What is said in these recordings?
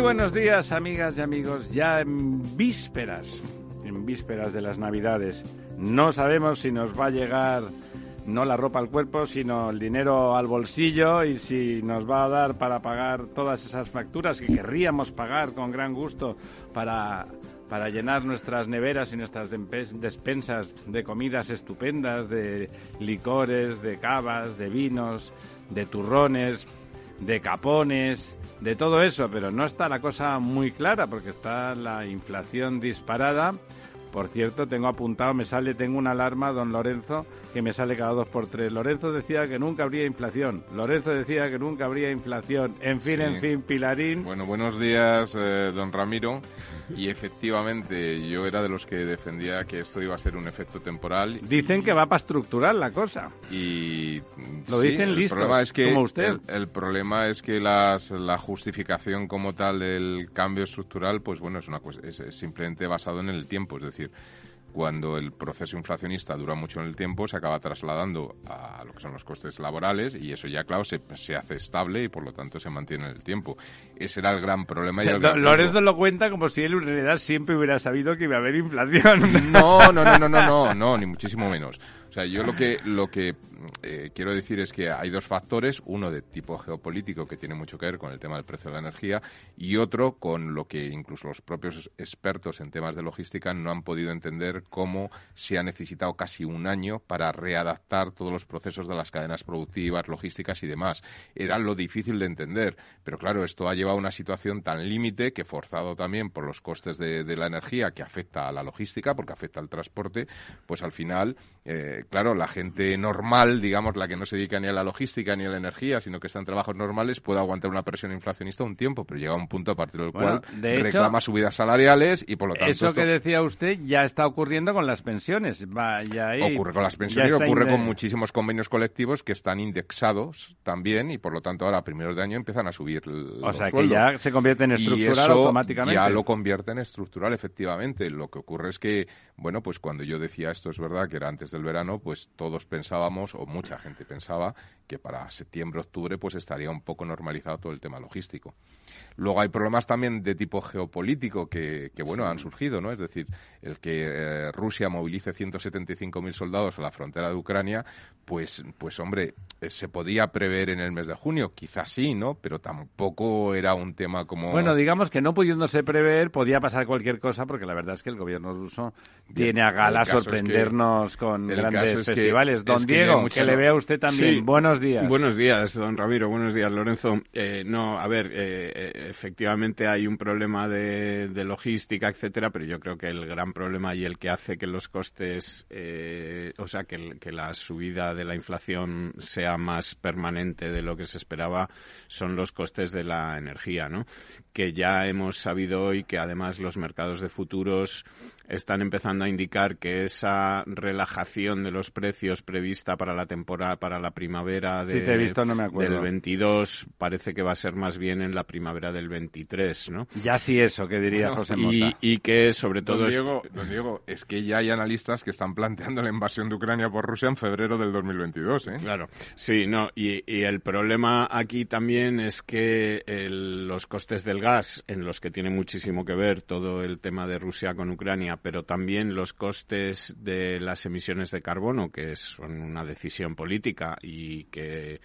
Muy buenos días, amigas y amigos. Ya en vísperas, en vísperas de las Navidades, no sabemos si nos va a llegar no la ropa al cuerpo, sino el dinero al bolsillo y si nos va a dar para pagar todas esas facturas que querríamos pagar con gran gusto para, para llenar nuestras neveras y nuestras despensas de comidas estupendas, de licores, de cavas, de vinos, de turrones, de capones de todo eso, pero no está la cosa muy clara porque está la inflación disparada. Por cierto, tengo apuntado, me sale, tengo una alarma, don Lorenzo, que me sale cada dos por tres. Lorenzo decía que nunca habría inflación. Lorenzo decía que nunca habría inflación. En fin, en fin, Pilarín. Bueno, buenos días, eh, don Ramiro. Y efectivamente, yo era de los que defendía que esto iba a ser un efecto temporal. Dicen que va para estructural la cosa. Y lo dicen listo, es que como usted. El, problema es que las, la justificación como tal del cambio estructural, pues bueno, es, una, es, es simplemente basado en el tiempo. Es decir, cuando el proceso inflacionista dura mucho en el tiempo, se acaba trasladando a lo que son los costes laborales y eso ya, claro, se, se hace estable y por lo tanto se mantiene en el tiempo. Ese era el gran problema. Lorenzo lo cuenta como si él en realidad siempre hubiera sabido que iba a haber inflación. No, no, no, no, no, no, no, ni muchísimo menos. O sea, yo lo que, lo que eh, quiero decir es que hay dos factores, uno de tipo geopolítico que tiene mucho que ver con el tema del precio de la energía y otro con lo que incluso los propios expertos en temas de logística no han podido entender cómo se ha necesitado casi un año para readaptar todos los procesos de las cadenas productivas, logísticas y demás. Era lo difícil de entender, pero claro, esto ha llevado a una situación tan límite que forzado también por los costes de, de la energía que afecta a la logística, porque afecta al transporte, pues al final eh, claro, la gente normal, digamos, la que no se dedica ni a la logística ni a la energía, sino que está en trabajos normales, puede aguantar una presión inflacionista un tiempo, pero llega un punto a partir del cual reclama subidas salariales y por lo tanto. Eso que decía usted ya está ocurriendo con las pensiones. Vaya ocurre con las pensiones y ocurre con muchísimos convenios colectivos que están indexados también y por lo tanto ahora a primeros de año empiezan a subir. O sea que ya se convierte en estructural automáticamente. Ya lo convierte en estructural, efectivamente. Lo que ocurre es que, bueno, pues cuando yo decía esto es verdad que era antes del verano, pues todos pensábamos, o mucha gente pensaba, que para septiembre, octubre, pues estaría un poco normalizado todo el tema logístico. Luego hay problemas también de tipo geopolítico que, bueno, han surgido, ¿no? Es decir, el que eh, Rusia movilice 175.000 soldados a la frontera de Ucrania, pues, pues hombre, eh, se podía prever en el mes de junio, quizás sí, ¿no? Pero tampoco era un tema como... Bueno, digamos que no pudiéndose prever, podía pasar cualquier cosa, porque la verdad es que el gobierno ruso tiene a gala sorprendernos con grandes festivales. don Diego, que, le vea usted también. Buenos días. Buenos días, don Ramiro. Buenos días, Lorenzo. Eh, no, a ver, efectivamente hay un problema de, logística, etcétera, pero yo creo que el gran problema y el que hace que los costes, eh, o sea, que, que, la subida de la inflación sea más permanente de lo que se esperaba, son los costes de la energía, ¿no? Que ya hemos sabido hoy que además los mercados de futuros están empezando a indicar que esa relajación de los precios prevista para la temporada, para la primavera de, del 22 parece que va a ser más bien en la primavera del 23, ¿no? Ya sí eso, que diría José Mota. Y, que sobre todo... Don Diego, es que ya hay analistas que están planteando la invasión de Ucrania por Rusia en febrero del 2022, ¿eh? Claro, sí, no, y, el problema aquí también es que los costes del gas, en los que tiene muchísimo que ver todo el tema de Rusia con Ucrania, pero también los costes de las emisiones de carbono, que son una decisión política y que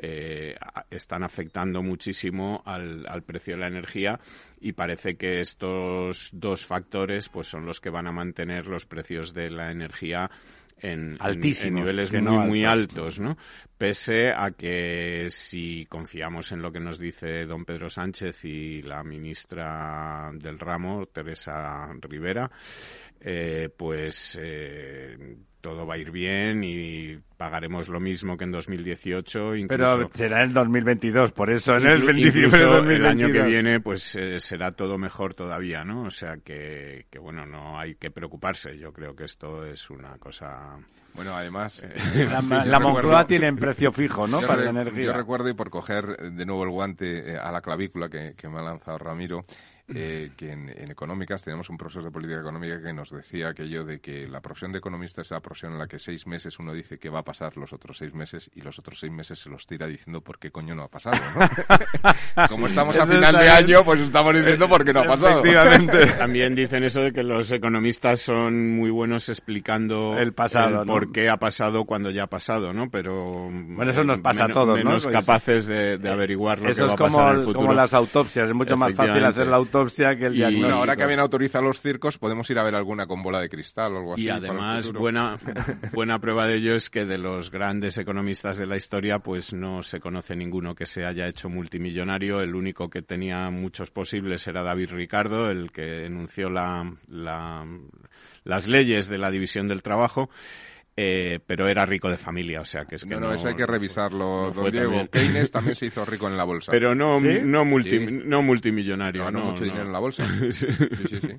eh, están afectando muchísimo al, precio de la energía y parece que estos dos factores pues son los que van a mantener los precios de la energía en, niveles muy, muy altos, ¿no? Pese a que si confiamos en lo que nos dice don Pedro Sánchez y la ministra del ramo, Teresa Rivera, eh, pues eh, todo va a ir bien y pagaremos lo mismo que en 2018. Incluso, Pero será en 2022, por eso en el inclu- 25 de incluso 2022. el año que viene pues eh, será todo mejor todavía, ¿no? O sea que, que, bueno, no hay que preocuparse. Yo creo que esto es una cosa... Bueno, además... La, sí, la Moncloa recuerdo- tiene precio fijo, ¿no? Para re- la energía. Yo recuerdo, y por coger eh, de nuevo el guante eh, a la clavícula que, que me ha lanzado Ramiro, eh, que en, en económicas teníamos un profesor de política económica que nos decía aquello de que la profesión de economista es la profesión en la que seis meses uno dice que va a pasar los otros seis meses y los otros seis meses se los tira diciendo por qué coño no ha pasado, ¿no? Como estamos a Eso final de bien. año, pues estamos diciendo por qué no ha pasado. Efectivamente. También dicen eso de que los economistas son muy buenos explicando El pasado, ¿no? por qué ha pasado cuando ya ha pasado, ¿no? Pero Bueno, eso nos pasa a todos, ¿no? menos Pues- capaces de, de averiguar lo Eso que es va a como, pasar en el futuro. como las autopsias. Es mucho más fácil hacer la autopsia que el Y- diagnóstico. Bueno, ahora que habían autorizado los circos, podemos ir a ver alguna con bola de cristal o algo así. Y además, buena, buena prueba de ello es que de los grandes economistas de la historia, pues no se conoce ninguno que se haya hecho multimillonario. El único que tenía muchos posibles era David Ricardo, el que enunció la, la- las leyes de la división del trabajo. Eh, pero era rico de familia, o sea que es que No, no, no, eso hay que revisarlo, no don Diego. también. Keynes también se hizo rico en la bolsa. Pero no, ¿Sí? no, multi, Sí. no multimillonario. Ganó no, mucho no. dinero en la bolsa. Sí, sí, sí.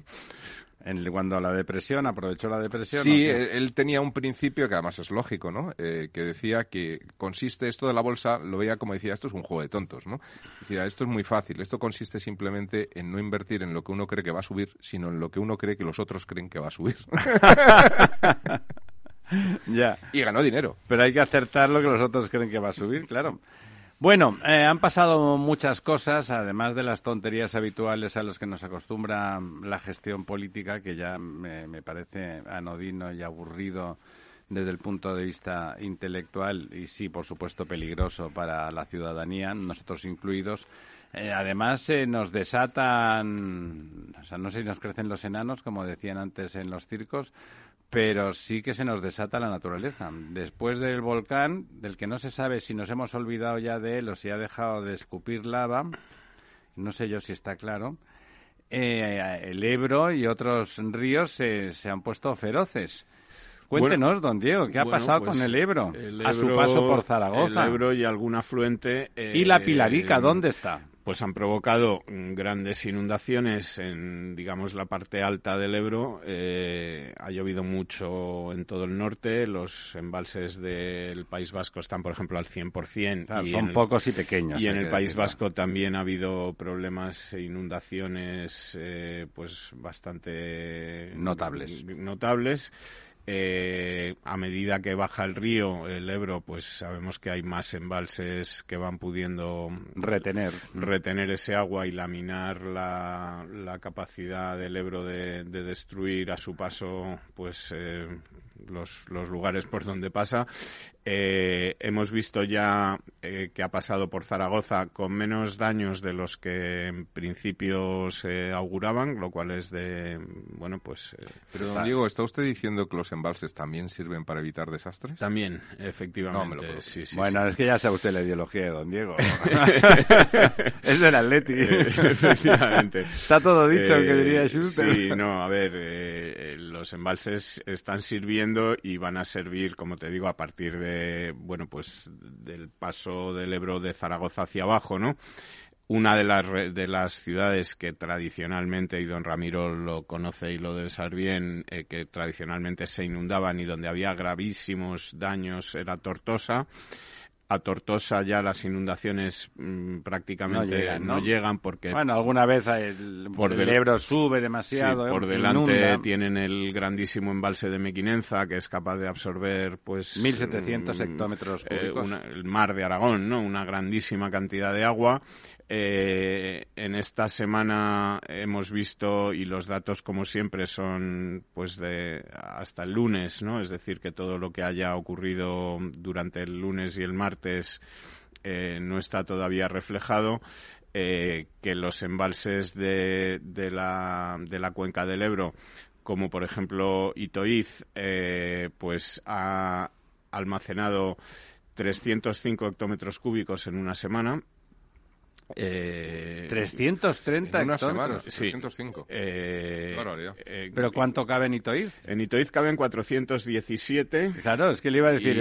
En- cuando la depresión, aprovechó la depresión. Sí, él tenía un principio que además es lógico, ¿no? Eh, que decía que consiste esto de la bolsa, lo veía como decía, esto es un juego de tontos, ¿no? Decía, esto es muy fácil, esto consiste simplemente en no invertir en lo que uno cree que va a subir, sino en lo que uno cree que los otros creen que va a subir. ya. y ganó dinero. Pero hay que acertar lo que los otros creen que va a subir, claro. Bueno, eh, han pasado muchas cosas, además de las tonterías habituales a las que nos acostumbra la gestión política, que ya me, me parece anodino y aburrido desde el punto de vista intelectual y sí, por supuesto, peligroso para la ciudadanía, nosotros incluidos. Eh, además, eh, nos desatan, o sea, no sé si nos crecen los enanos, como decían antes en los circos, pero sí que se nos desata la naturaleza. Después del volcán, del que no se sabe si nos hemos olvidado ya de él o si ha dejado de escupir lava, no sé yo si está claro, eh, el Ebro y otros ríos se, se han puesto feroces. Cuéntenos, don Diego, ¿qué ha Bueno, pasado pues, con el Ebro, el a su paso por Zaragoza? El Ebro y algún afluente. eh, ¿Y la Pilarica, dónde está? Pues han provocado mm, grandes inundaciones en, digamos, la parte alta del Ebro. Eh, ha llovido mucho en todo el norte. Los embalses del País Vasco están, por ejemplo, al 100%. Claro, y son el- pocos y pequeños. y en el País decirlo. Vasco también ha habido problemas e inundaciones eh, pues bastante Notables. notables. Eh, a medida que baja el río, el Ebro, pues sabemos que hay más embalses que van pudiendo Retener. retener ese agua y laminar la, la capacidad del Ebro de, de destruir a su paso pues eh, los, los lugares por donde pasa. Eh, hemos visto ya eh, que ha pasado por Zaragoza con menos daños de los que en principio se auguraban, lo cual es de, bueno, pues eh, Pero, don Diego, ¿está usted diciendo que los embalses también sirven para evitar desastres? también, efectivamente. No me lo puedo sí, sí, bueno, sí. es que ya sabe usted la ideología de don Diego. es del Atleti. Efectivamente. Está todo dicho, Eh, que diría Schuster. Sí, no, a ver, eh, eh, los embalses están sirviendo y van a servir, como te digo, a partir de, bueno, pues del paso del Ebro de Zaragoza hacia abajo, ¿no? Una de las, de las ciudades que tradicionalmente, y don Ramiro lo conoce y lo debe saber bien, eh, que tradicionalmente se inundaban y donde había gravísimos daños era Tortosa. A Tortosa ya las inundaciones mm, prácticamente No llegan, ¿no? llegan porque Bueno, alguna vez el, Por el del- Ebro sube Sí, demasiado. ¿eh? por delante inunda. tienen el grandísimo embalse de Mequinenza, que es capaz de absorber, pues... 1.700 mm, hectómetros eh, cúbicos. una- el mar de Aragón, ¿no? Una grandísima cantidad de agua. Eh, en esta semana hemos visto, y los datos, como siempre, son pues de hasta el lunes, ¿no? Es decir, que todo lo que haya ocurrido durante el lunes y el martes eh, no está todavía reflejado. eh, que los embalses de, la, de la cuenca del Ebro, como por ejemplo Itoiz, pues ha almacenado 305 hectómetros cúbicos en una semana. Eh, 330 en una semana, sí. 305. Eh, eh, ¿Pero cuánto cabe en Itoiz? En Itoiz caben 417. Claro, es que le iba a decir,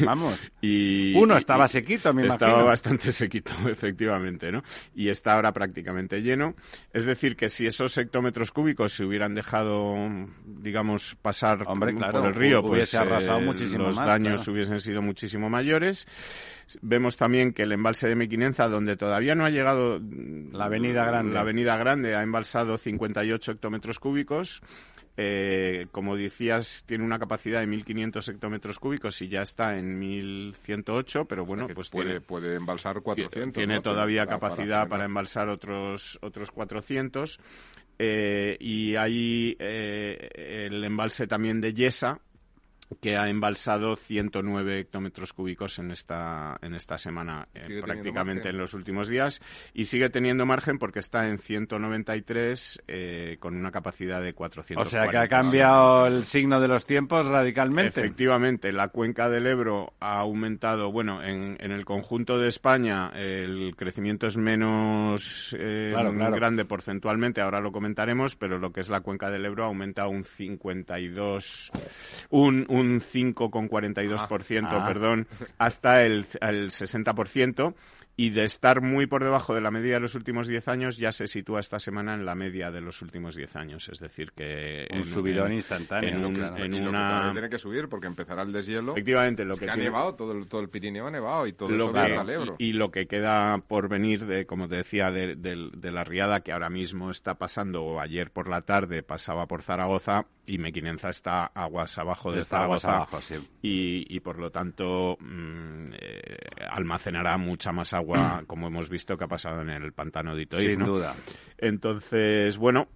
Y- vamos. Y, Uno estaba y- sequito, me Estaba imagino. bastante sequito, efectivamente, ¿no? Y está ahora prácticamente lleno. Es decir, que si esos hectómetros cúbicos se hubieran dejado, digamos, pasar Hombre, por el río, pues hubiese arrasado eh, muchísimo los más, daños claro. hubiesen sido muchísimo mayores. Vemos también que el embalse de Mequinenza, donde todavía no ha llegado La avenida grande. la avenida grande, ha embalsado 58 hectómetros cúbicos. Eh, como decías, tiene una capacidad de 1.500 hectómetros cúbicos y ya está en 1.108, pero bueno, pues puede, tiene, puede embalsar 400. tiene ¿no? todavía para- capacidad para, para- embalsar otros otros 400 eh, y hay eh, el embalse también de Yesa que ha embalsado 109 hectómetros cúbicos en esta en esta semana eh, prácticamente margen. en los últimos días y sigue teniendo margen porque está en 193 eh, con una capacidad de O 440 sea que ha cambiado el signo de los tiempos radicalmente. Efectivamente, la cuenca del Ebro ha aumentado. Bueno, en, en el conjunto de España el crecimiento es menos eh, Claro, claro. grande porcentualmente, ahora lo comentaremos, pero lo que es la cuenca del Ebro ha aumentado un 52, un, un 5,42%, Ah, ah. perdón, hasta el, el 60%. Y de estar muy por debajo de la media de los últimos 10 años, ya se sitúa esta semana en la media de los últimos 10 años. Es decir, que... Un en- subidón en- instantáneo, en un- claro. en y lo que una- tiene que subir porque empezará el deshielo. Efectivamente, lo Es que, que ha tiene- nevado, todo el, todo el Pirineo ha nevado y todo lo eso que- al Ebro. y, y lo que queda por venir, de, como te decía, de, de- de la riada que ahora mismo está pasando, o ayer por la tarde pasaba por Zaragoza, y Mequinenza está aguas abajo de Está aguas Zaragoza. abajo, sí. y, y por lo tanto mm, eh, almacenará mucha más agua, como hemos visto que ha pasado en el pantano de Itoiz. Sin ¿no? duda. Entonces, bueno,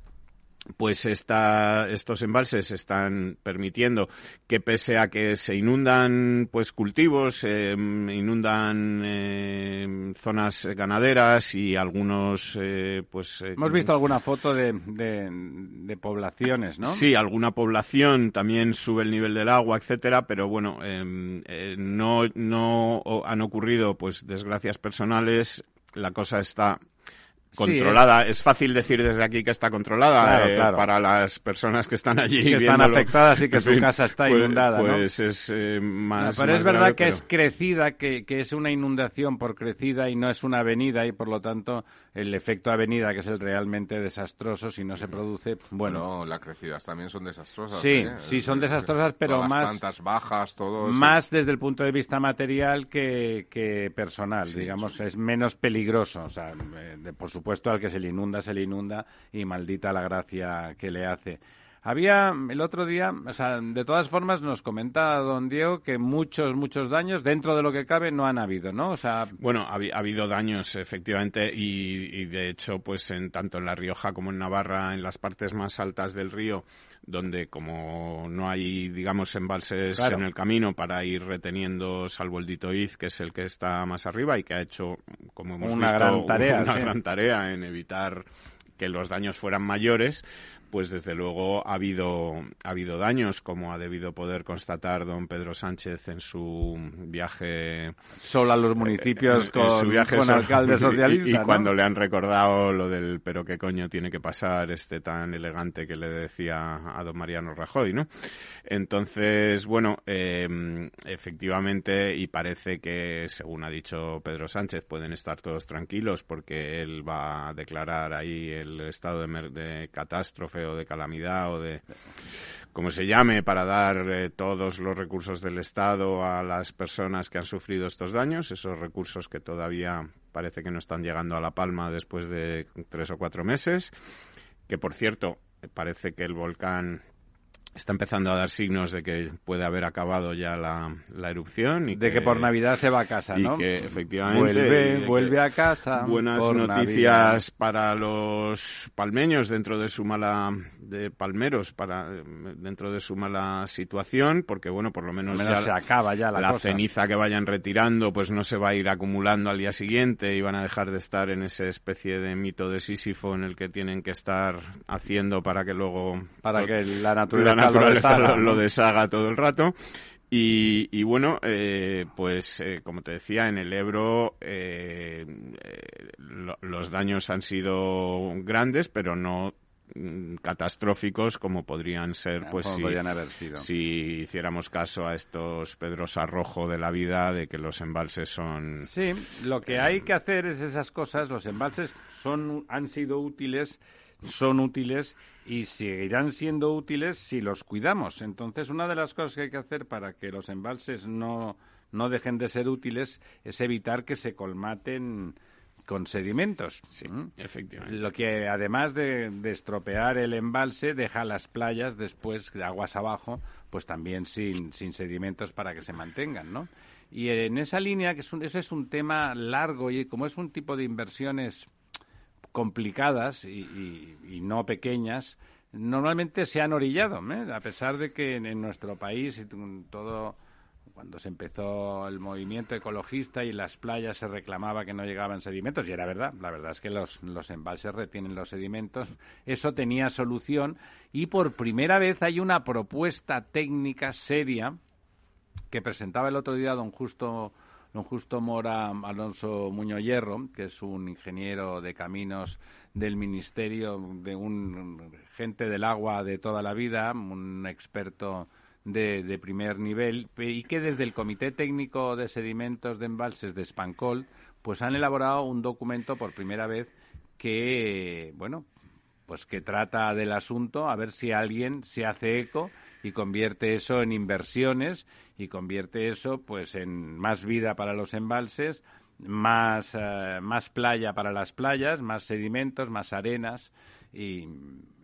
pues esta, estos embalses están permitiendo que pese a que se inundan pues cultivos, eh, inundan eh, zonas ganaderas y algunos eh, pues eh, Hemos visto alguna foto de, de, de poblaciones, ¿no? Sí, alguna población también sube el nivel del agua, etcétera, pero bueno, eh, eh, no, no han ocurrido pues desgracias personales. La cosa está controlada. es fácil decir desde aquí que está controlada Claro, eh, claro. para las personas que están allí Que están viéndolo. afectadas y que En su fin, casa está pues- inundada, ¿no? Pues es eh, No, más. pero más es verdad grave, que pero- es crecida, que, que es una inundación por crecida y no es una avenida y por lo tanto el efecto avenida, que es el realmente desastroso, si no se produce, bueno, Bueno, las crecidas también son desastrosas. Sí, ¿eh? sí, son desastrosas, pero todas más- plantas bajas, todo. más desde el punto de vista material que, que personal, Sí, digamos, es menos peligroso. O sea, de- por supuesto, al que se le inunda, se le inunda y maldita la gracia que le hace. Había el otro día, o sea, de todas formas nos comenta don Diego que muchos, muchos daños dentro de lo que cabe no han habido, ¿no? O sea, Bueno, ha, habi- ha habido daños, efectivamente, y, y de hecho, pues en tanto en La Rioja como en Navarra, en las partes más altas del río, donde como no hay, digamos, embalses Claro. en el camino para ir reteniendo, salvo el Ditoiz, que es el que está más arriba y que ha hecho, como hemos Una visto, gran tarea, una sí. gran tarea en evitar que los daños fueran mayores, pues desde luego ha habido, ha habido daños, como ha debido poder constatar don Pedro Sánchez en su viaje solo a los municipios en con, su viaje con so- alcaldes y- socialistas, Y, ¿no? cuando le han recordado lo del pero qué coño tiene que pasar este tan elegante que le decía a don Mariano Rajoy, ¿no? Entonces, bueno, eh, efectivamente, y parece que, según ha dicho Pedro Sánchez, pueden estar todos tranquilos porque él va a declarar ahí el estado de, de catástrofe o de calamidad o de como se llame, para dar eh, todos los recursos del Estado a las personas que han sufrido estos daños, esos recursos que todavía parece que no están llegando a La Palma después de tres o cuatro meses, que por cierto, parece que el volcán está empezando a dar signos de que puede haber acabado ya la, la erupción. Y de que por Navidad se va a casa, y ¿no? que efectivamente Vuelve, vuelve a casa. buenas por noticias para los palmeños dentro de su mala de palmeros para dentro de su mala situación porque bueno por lo menos. Al menos ya se acaba ya la, la cosa. ceniza que vayan retirando pues no se va a ir acumulando al día siguiente y van a dejar de estar en esa especie de mito de Sísifo en el que tienen que estar haciendo para que luego Para que la naturaleza, naturaleza lo deshaga, lo, lo ¿no? deshaga todo el rato. Y, bueno, eh, pues eh, como te decía, en el Ebro eh, los daños han sido grandes, pero no mm, catastróficos como podrían ser pues si, haber sido. si hiciéramos caso a estos Pedros Arrojo de la vida de que los embalses son sí lo que hay que hacer es esas cosas los embalses son han sido útiles son útiles y seguirán siendo útiles si los cuidamos. Entonces, una de las cosas que hay que hacer para que los embalses no, no dejen de ser útiles es evitar que se colmaten con sedimentos. Sí, efectivamente. Lo que además de, de, estropear el embalse deja las playas después de aguas abajo, pues también sin, sin sedimentos para que se mantengan, ¿no? Y en esa línea, que es ese es un tema largo y como es un tipo de inversiones complicadas y, no pequeñas, normalmente se han orillado, ¿eh? a pesar de que en, nuestro país todo cuando se empezó el movimiento ecologista y las playas se reclamaba que no llegaban sedimentos, y era verdad, la verdad es que los embalses retienen los sedimentos, eso tenía solución y por primera vez hay una propuesta técnica seria que presentaba el otro día don Justo don Justo Mora Alonso Muñoz Hierro, que es un ingeniero de caminos del Ministerio, de un gente del agua de toda la vida, un experto de, primer nivel, y que desde el Comité Técnico de Sedimentos de Embalses de Spancol, pues han elaborado un documento por primera vez que, bueno, pues que trata del asunto, a ver si alguien se hace eco y convierte eso en inversiones y convierte eso pues en más vida para los embalses, más, eh, más playa para las playas, más sedimentos, más arenas y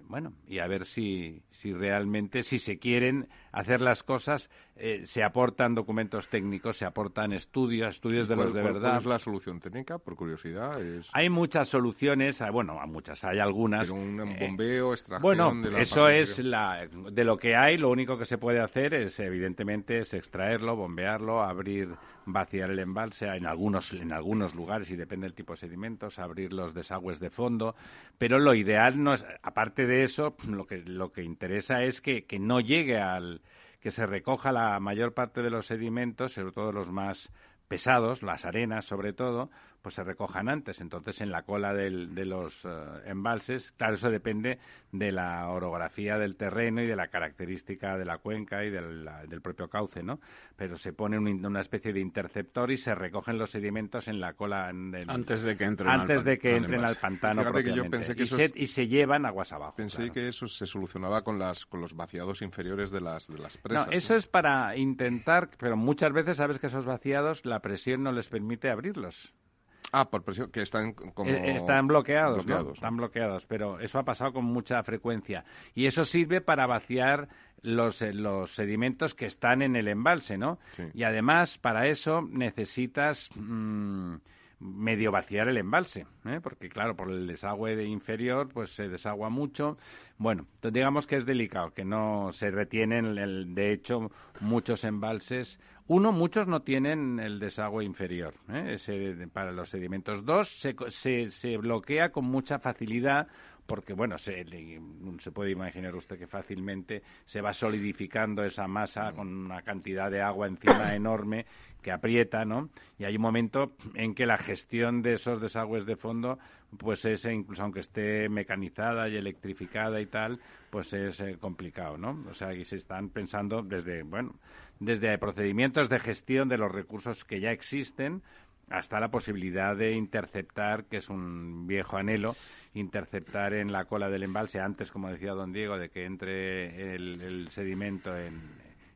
bueno, y a ver si, si realmente, si se quieren hacer las cosas, eh, se aportan documentos técnicos, se aportan estudios, estudios de los de verdad. ¿Cuál es la solución técnica, por curiosidad? Hay muchas soluciones, ah, bueno, muchas, hay algunas. Pero un eh, bombeo, extracción Bueno, eso es la, de lo que hay, lo único que se puede hacer es, evidentemente, es extraerlo, bombearlo, abrir vaciar el embalse en algunos, en algunos lugares, y depende del tipo de sedimentos, abrir los desagües de fondo. Pero lo ideal no es, aparte de eso, lo que, lo que interesa es que, que no llegue al, que se recoja la mayor parte de los sedimentos, sobre todo los más pesados, las arenas sobre todo, pues se recojan antes. Entonces, en la cola del, de los eh, embalses, claro, eso depende de la orografía del terreno y de la característica de la cuenca y del, del propio cauce, ¿no? Pero se pone una especie de interceptor y se recogen los sedimentos en la cola. antes de que entren antes al, de que entren al pantano y, se, y, se, llevan aguas abajo. Pensé que eso se solucionaba con, las, con los vaciados inferiores de las, de las presas. No, eso es para intentar, pero muchas veces sabes que esos vaciados la presión no les permite abrirlos. Ah, por presión, que están como... Eh, están bloqueados, Están bloqueados, pero eso ha pasado con mucha frecuencia. Y eso sirve para vaciar los, eh, los sedimentos que están en el embalse, ¿no? Y además, para eso necesitas... Mm, medio vaciar el embalse, ¿eh? porque claro, por el desagüe de inferior, pues se desagua mucho. Bueno, digamos que es delicado, que no se retienen, el, de hecho, muchos embalses uno, muchos no tienen el desagüe inferior ¿eh? Ese, para los sedimentos. Dos, se, se, se, bloquea con mucha facilidad porque, bueno, se, se puede imaginar usted que fácilmente se va solidificando esa masa con una cantidad de agua encima enorme que aprieta, ¿no? Y hay un momento en que la gestión de esos desagües de fondo, pues es, incluso aunque esté mecanizada y electrificada y tal, pues es eh, complicado, ¿no? O sea, y se están pensando desde, bueno, desde procedimientos de gestión de los recursos que ya existen hasta la posibilidad de interceptar, que es un viejo anhelo, interceptar en la cola del embalse antes, como decía don Diego, de que entre el, sedimento en,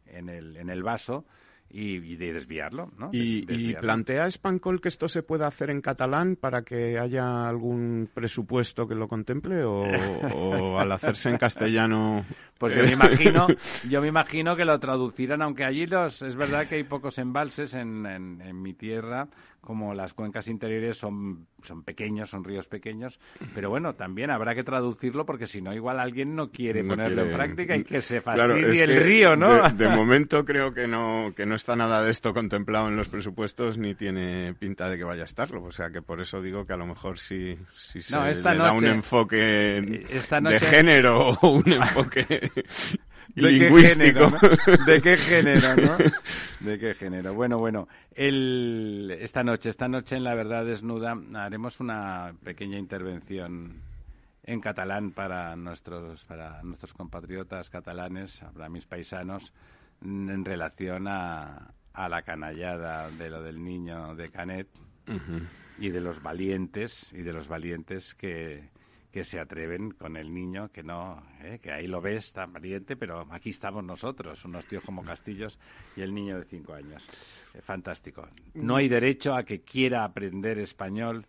en, el, en el vaso y, de desviarlo, ¿no? ¿Y, plantea Spancol que esto se pueda hacer en catalán para que haya algún presupuesto que lo contemple o, al hacerse en castellano? Pues yo me imagino, yo me imagino que lo traducirán, aunque allí los, es verdad que hay pocos embalses en, en mi tierra como las cuencas interiores son, son pequeños, son ríos pequeños, pero bueno, también habrá que traducirlo porque si no, igual alguien no quiere ponerlo en práctica y que se fastidie el río, ¿no? De, momento creo que no, que no está nada de esto contemplado en los presupuestos ni tiene pinta de que vaya a estarlo, o sea que por eso digo que a lo mejor si, si se le da un enfoque de género o un enfoque lingüístico. ¿De qué género, no? ¿De qué género? Bueno, bueno, el, esta noche, esta noche en La Verdad Desnuda haremos una pequeña intervención en catalán para nuestros, para nuestros compatriotas catalanes, para mis paisanos, en relación a, a la canallada de lo del niño de Canet y de los valientes y de los valientes que, que se atreven con el niño, que no, eh, que ahí lo ves tan valiente, pero aquí estamos nosotros, unos tíos como Castillos y el niño de cinco años. Eh, fantástico. No hay derecho a que quiera aprender español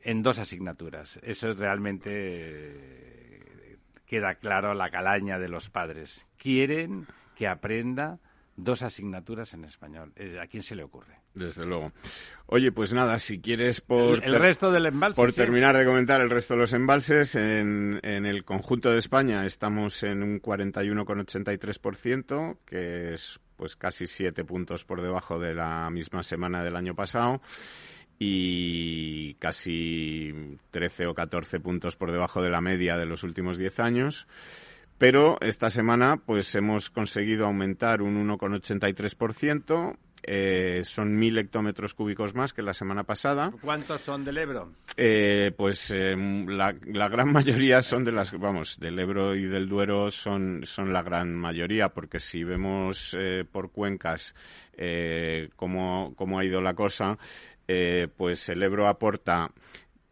en dos asignaturas. Eso es realmente eh, queda claro la calaña de los padres. Quieren que aprenda dos asignaturas en español. ¿A quién se le ocurre? Desde luego. Oye, pues nada, si quieres por... El, resto del embalse. Por terminar de comentar el resto de los embalses, en, en el conjunto de España estamos en un 41,83%, que es pues casi siete puntos por debajo de la misma semana del año pasado y casi 13 o 14 puntos por debajo de la media de los últimos 10 años. Pero esta semana pues hemos conseguido aumentar un 1,83%. Eh, son mil hectómetros cúbicos más que la semana pasada. ¿Cuántos son del Ebro? Eh, pues eh, la, gran mayoría son de las, vamos, del Ebro y del Duero son, son la gran mayoría, porque si vemos eh, por cuencas cómo, cómo ha ido la cosa, pues el Ebro aporta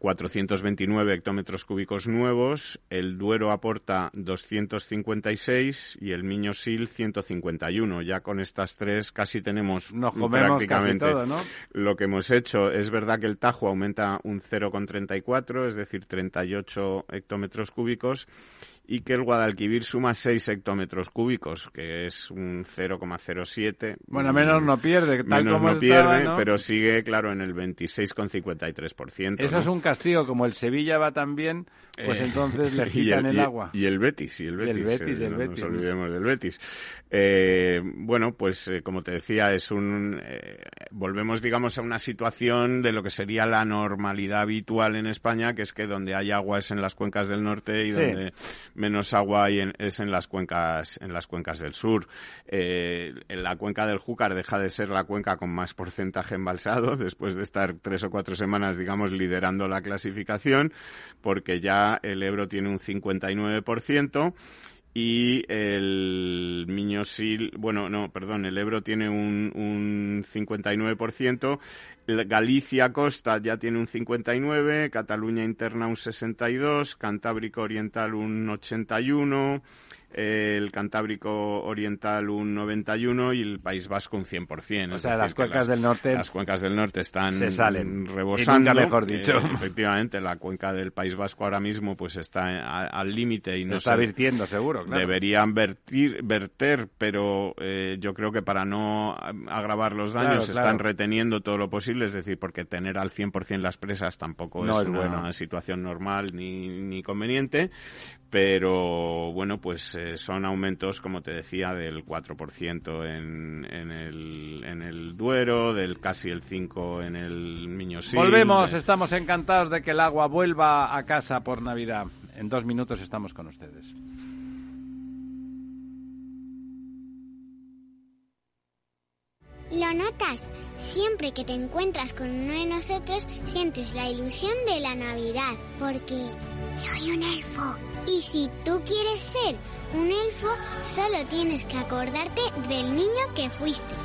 429 hectómetros cúbicos nuevos, el Duero aporta 256 y el Miño Sil 151. Ya con estas tres casi tenemos Nos comemos prácticamente casi todo, ¿no? lo que hemos hecho. Es verdad que el Tajo aumenta un 0,34, es decir, 38 hectómetros cúbicos y que el Guadalquivir suma 6 hectómetros cúbicos, que es un 0,07. Bueno, menos no pierde, tal menos como no estaba, pierde, ¿no? pero sigue, claro, en el 26,53%. Eso ¿no? es un castigo, como el Sevilla va tan bien, pues Eh, entonces le quitan el, agua. Y el Betis, y el Y el Betis. Betis, eh, el no Betis, nos ¿no? olvidemos del Betis. Eh, bueno, pues eh, como te decía, es un... volvemos, digamos, a una situación de lo que sería la normalidad habitual en España, que es que donde hay agua es en las cuencas del norte y Sí. donde menos agua hay en- es en las cuencas en las cuencas del sur. Eh, en la cuenca del Júcar deja de ser la cuenca con más porcentaje embalsado después de estar tres o cuatro semanas, digamos, liderando la clasificación, porque ya el Ebro tiene un 59% y el Miñosil, bueno, no, perdón, el Ebro tiene un, un 59%, la- Galicia Costa ya tiene un 59, Cataluña Interna un 62, Cantábrico Oriental un 81, eh, el Cantábrico Oriental un 91 y el País Vasco un 100%. O sea, las cuencas del norte Las cuencas del norte están se salen. rebosando. Y nunca mejor dicho. Eh, efectivamente, la cuenca del País Vasco ahora mismo pues está a- al límite y Se no está se- virtiendo, seguro, claro. deberían vertir, verter, pero eh, yo creo que para no agravar los Claro, daños claro. están reteniendo todo lo posible, es decir, porque tener al 100% las presas tampoco No es, es una bueno. situación normal ni, ni conveniente, pero bueno, pues eh, son aumentos, como te decía, del 4% en, en, el, en el Duero, del casi el 5% en el Miñosil. Volvemos, de- estamos encantados de que el agua vuelva a casa por Navidad. En dos minutos estamos con ustedes. Lo notas. Siempre que te encuentras con uno de nosotros, sientes la ilusión de la Navidad. Porque soy un elfo. Y si tú quieres ser un elfo, solo tienes que acordarte del niño que fuiste.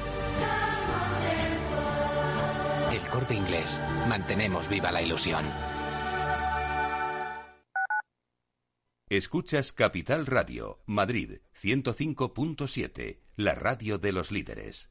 El corte inglés. Mantenemos viva la ilusión. Escuchas Capital Radio, Madrid 105.7, la radio de los líderes.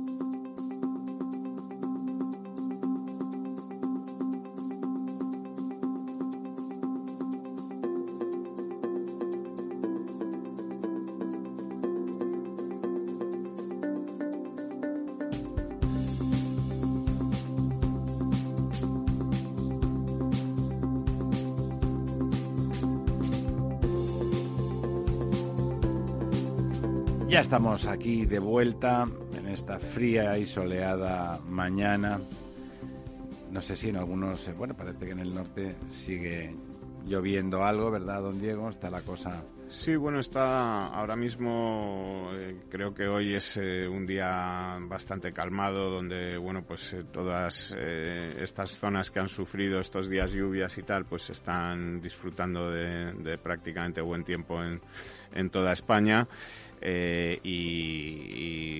Estamos aquí de vuelta en esta fría y soleada mañana. No sé si en algunos, eh, bueno, parece que en el norte sigue lloviendo algo, ¿verdad, don Diego? Está la cosa. Sí, bueno, está ahora mismo, eh, creo que hoy es eh, un día bastante calmado, donde, bueno, pues todas estas zonas que han sufrido estos días lluvias y tal, pues están disfrutando de, de prácticamente buen tiempo en, en toda España. Eh, y,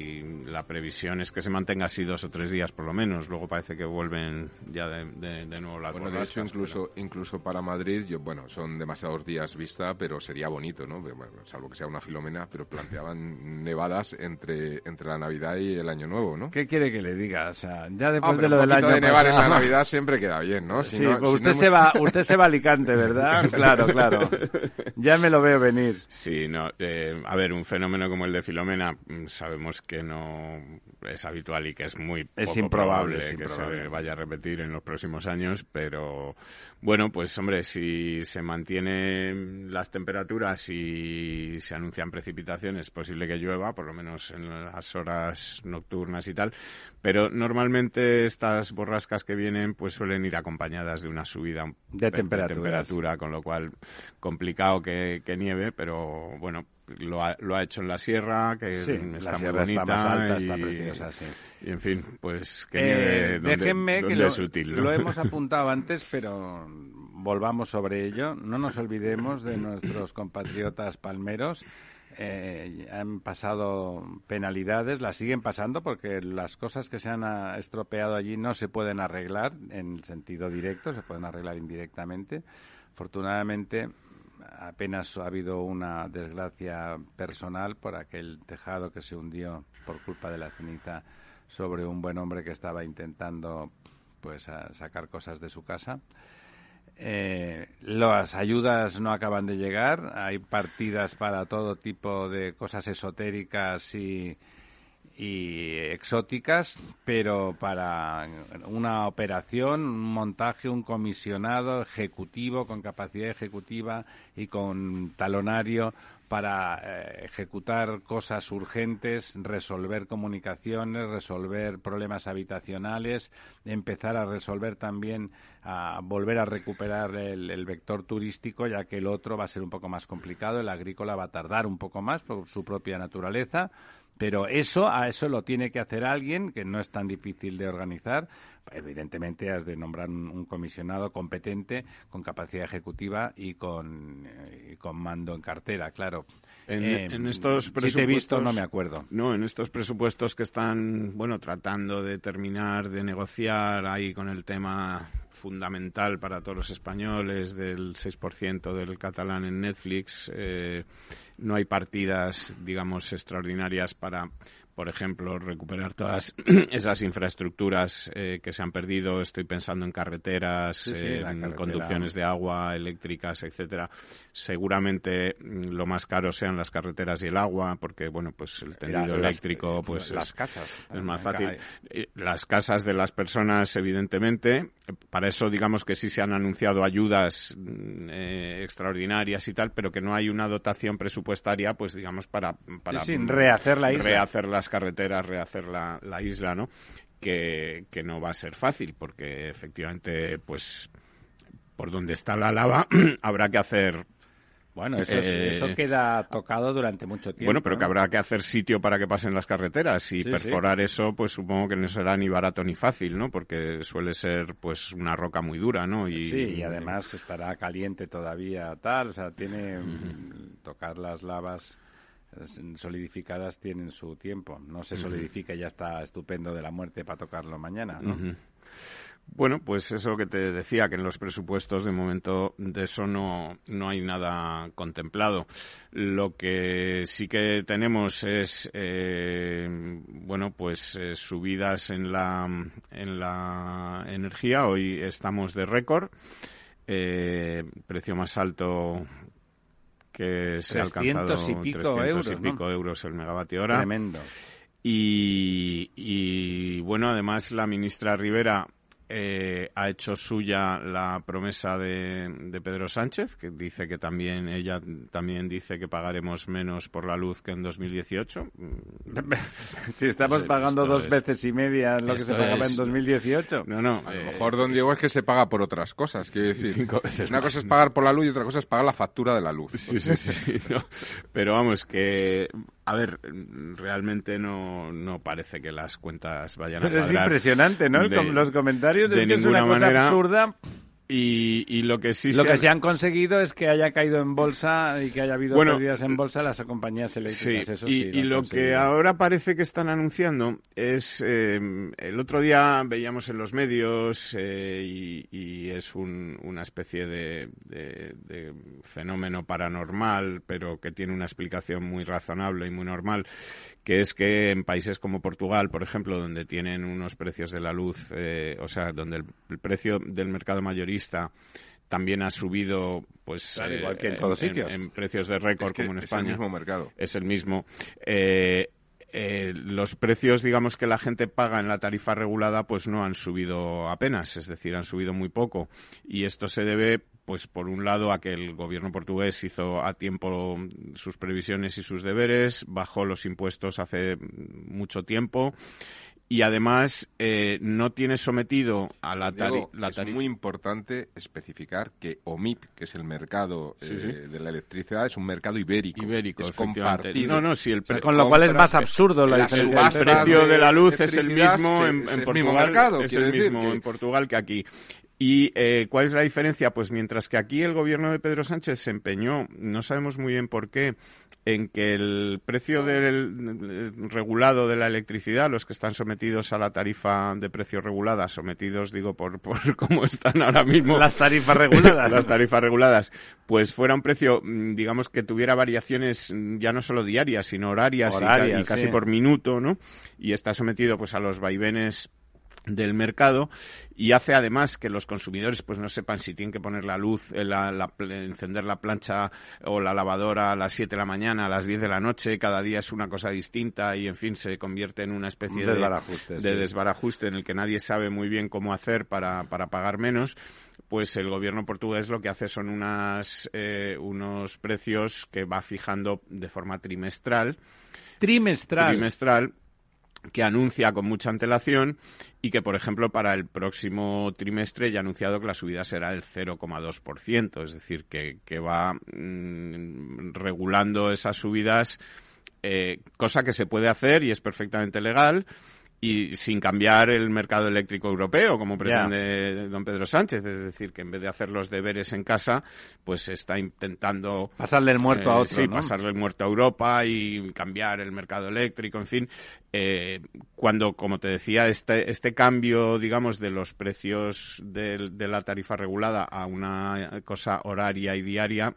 la previsión es que se mantenga así dos o tres días por lo menos. Luego parece que vuelven ya de, nuevo las Bueno, de hecho, incluso, incluso para Madrid, yo, bueno, son demasiados días vista, pero sería bonito, ¿no? Bueno, salvo que sea una filomena, pero planteaban nevadas entre, entre la Navidad y el Año Nuevo, ¿no? ¿Qué quiere que le diga? O sea, ya después de lo del año de nevar en la Navidad siempre queda bien, ¿no? sí, pues usted, se va, usted se va a Alicante, ¿verdad? claro, claro. Ya me lo veo venir. Sí, no. Eh, a ver, un fenómeno fenómeno como el de Filomena mm, sabemos que no es habitual y que es muy es improbable, que se vaya a repetir en los próximos años, pero bueno, pues hombre, si se mantienen las temperaturas y se anuncian precipitaciones, es posible que llueva, por lo menos en las horas nocturnas y tal, pero normalmente estas borrascas que vienen pues suelen ir acompañadas de una subida de, temperatura, con lo cual complicado que, que nieve, pero bueno, lo ha, lo ha hecho en la sierra, que está muy bonita. más alta, y, está preciosa, sí. Y en fin, pues que eh, déjenme que lo, lo hemos apuntado antes, pero volvamos sobre ello. No nos olvidemos de nuestros compatriotas palmeros. Eh, han pasado penalidades, las siguen pasando porque las cosas que se han ah, estropeado allí no se pueden arreglar en el sentido directo, se pueden arreglar indirectamente. Afortunadamente, apenas ha habido una desgracia personal por aquel tejado que se hundió por culpa de la ceniza sobre un buen hombre que estaba intentando pues sacar cosas de su casa. Eh, las ayudas no acaban de llegar, hay partidas para todo tipo de cosas esotéricas y, y exóticas, pero para una operación, un montaje, un comisionado ejecutivo con capacidad ejecutiva y con talonario para eh, ejecutar cosas urgentes, resolver comunicaciones, resolver problemas habitacionales, empezar a resolver también, a volver a recuperar el, el, vector turístico, ya que el otro va a ser un poco más complicado, el agrícola va a tardar un poco más por su propia naturaleza pero eso, a eso lo tiene que hacer alguien que no es tan difícil de organizar. Evidentemente has de nombrar un, comisionado competente, con capacidad ejecutiva y con, eh, con mando en cartera, claro. En, eh, estos presupuestos... Si te he visto, no me acuerdo. No, en estos presupuestos que están, bueno, tratando de terminar, de negociar ahí con el tema fundamental para todos los españoles del 6% del catalán en Netflix. Eh, no hay partidas, digamos, extraordinarias para por ejemplo, recuperar todas esas infraestructuras eh, que se han perdido. Estoy pensando en carreteras, en conducciones de agua, eléctricas, etcétera. Seguramente mm, lo más caro sean las carreteras y el agua, porque bueno, pues el tendido eléctrico, eh, pues las casas es más fácil. Las casas de las personas, evidentemente. Para eso, digamos que sí se han anunciado ayudas mm, eh, extraordinarias y tal, pero que no hay una dotación presupuestaria, pues digamos para para rehacer la isla. rehacer las carreteras, rehacer la, la isla, ¿no? Que, que no va a ser fácil, porque efectivamente, pues por donde está la lava habrá que hacer Bueno, eso, eso, Eh, queda tocado durante mucho tiempo. Bueno, pero que habrá que hacer sitio para que pasen las carreteras y Sí, perforar eso, pues supongo que no será ni barato ni fácil, ¿no? Porque suele ser, pues, una roca muy dura, ¿no? Y, Sí, y además estará caliente todavía, tal, o sea, tiene tocar las lavas eh, solidificadas tienen su tiempo. No se solidifica y ya está estupendo de la muerte para tocarlo mañana, ¿no? Bueno, pues eso que te decía, que en los presupuestos de momento de eso no, no hay nada contemplado. Lo que sí que tenemos es, eh, bueno, pues eh, subidas en la, en la energía. Hoy estamos de récord. Eh, precio más alto que se ha 300 alcanzado y pico 300 euros, y ¿no? pico euros el megavatio hora. Tremendo. Y, y, bueno, además la ministra Rivera eh, ha hecho suya la promesa de, de Pedro Sánchez, que dice que también ella también dice que pagaremos menos por la luz que en 2018. Si estamos pagando esto dos es- veces y media lo que se pagaba es- en 2018. No, no. A lo eh, mejor, don Diego, es que se paga por otras cosas. Quiero decir, Cinco veces una más. cosa es pagar por la luz y otra cosa es pagar la factura de la luz. Sí, sí, sí. no. Pero vamos, que. A ver, realmente no, no parece que las cuentas vayan a Pero es cuadrar. impresionante, ¿no? De- los comentarios de es que es una cosa manera. absurda. Y, y lo que sí Lo se que ha- se han conseguido es que haya caído en bolsa y que haya habido Bueno, pérdidas en bolsa las compañías Sí, eléctricas. Eso y, sí, y han lo que ahora parece que están anunciando es, eh, el otro día veíamos en los medios eh, y, y es un- una especie de, de- de fenómeno paranormal, pero que tiene una explicación muy razonable y muy normal, que es que en países como Portugal, por ejemplo, donde tienen unos precios de la luz, eh, o sea, donde el, el precio del mercado mayorista también ha subido, pues, Claro, eh, igual que en todos sitios. en precios de récord Es que como en es España el mismo mercado. es el mismo. Eh, eh, los precios, digamos, que la gente paga en la tarifa regulada, pues no han subido apenas, es decir, han subido muy poco. Y esto se debe, pues, por un lado, a que el gobierno portugués hizo a tiempo sus previsiones y sus deberes, bajó los impuestos hace mucho tiempo. Y además eh, no tiene sometido a la, tari- Diego, la es tarifa. muy importante especificar que OMIP, que es el mercado Sí, eh, sí. de la electricidad, es un mercado ibérico. Ibérico, es compartido. No, no, si el pre- Con lo cual es más absurdo la el precio de la luz es el mismo se- en, es Portugal, mismo mercado, es quiero el decir mismo que- en Portugal que aquí. ¿Y eh, cuál es la diferencia? Pues mientras que aquí el gobierno de Pedro Sánchez se empeñó, no sabemos muy bien por qué, en que el precio del eh, regulado de la electricidad, los que están sometidos a la tarifa de precio regulada, sometidos, digo, por, por cómo están ahora mismo Las tarifas reguladas. las tarifas reguladas, pues fuera un precio, mm, digamos, que tuviera variaciones mm, ya no solo diarias, sino horarias, y casi sí. por minuto, ¿no? Y está sometido pues a los vaivenes del mercado y hace además que los consumidores pues no sepan si tienen que poner la luz, eh, la, la pl- encender la plancha o la lavadora a las 7 de la mañana, a las 10 de la noche, cada día es una cosa distinta y en fin se convierte en una especie de, desbarajuste, de sí. desbarajuste en el que nadie sabe muy bien cómo hacer para, para pagar menos, pues el gobierno portugués lo que hace son unas, eh, unos precios que va fijando de forma trimestral Trimestral. trimestral que anuncia con mucha antelación y que, por ejemplo, para el próximo trimestre ya ha anunciado que la subida será del 0,2%, es decir, que, va mm, regulando esas subidas, eh, cosa que se puede hacer y es perfectamente legal y sin cambiar el mercado eléctrico europeo, como pretende don Pedro Sánchez. Es decir, que en vez de hacer los deberes en casa, pues está intentando Pasarle el muerto a eh, otro, Sí, ¿no? pasarle el muerto a Europa y cambiar el mercado eléctrico, en fin. Eh, cuando, como te decía, este, este cambio, digamos, de los precios de, la tarifa regulada a una cosa horaria y diaria,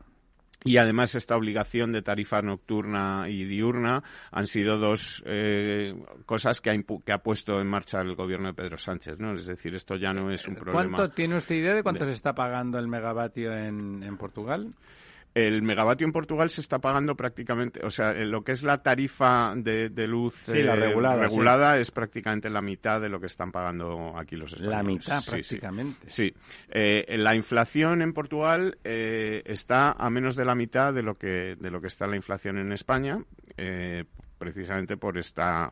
y además esta obligación de tarifa nocturna y diurna han sido dos eh, cosas que ha, impu- que ha puesto en marcha el gobierno de Pedro Sánchez, ¿no? Es decir, esto ya no es un problema. ¿Cuánto tiene usted idea de cuánto de- se está pagando el megavatio en, en Portugal? El megavatio en Portugal se está pagando prácticamente, o sea, lo que es la tarifa de, de luz Sí, la regulada, regulada es prácticamente la mitad de lo que están pagando aquí los españoles. La mitad, Sí, prácticamente. Sí, Eh, la inflación en Portugal eh, está a menos de la mitad de lo que de lo que está la inflación en España, eh, precisamente por esta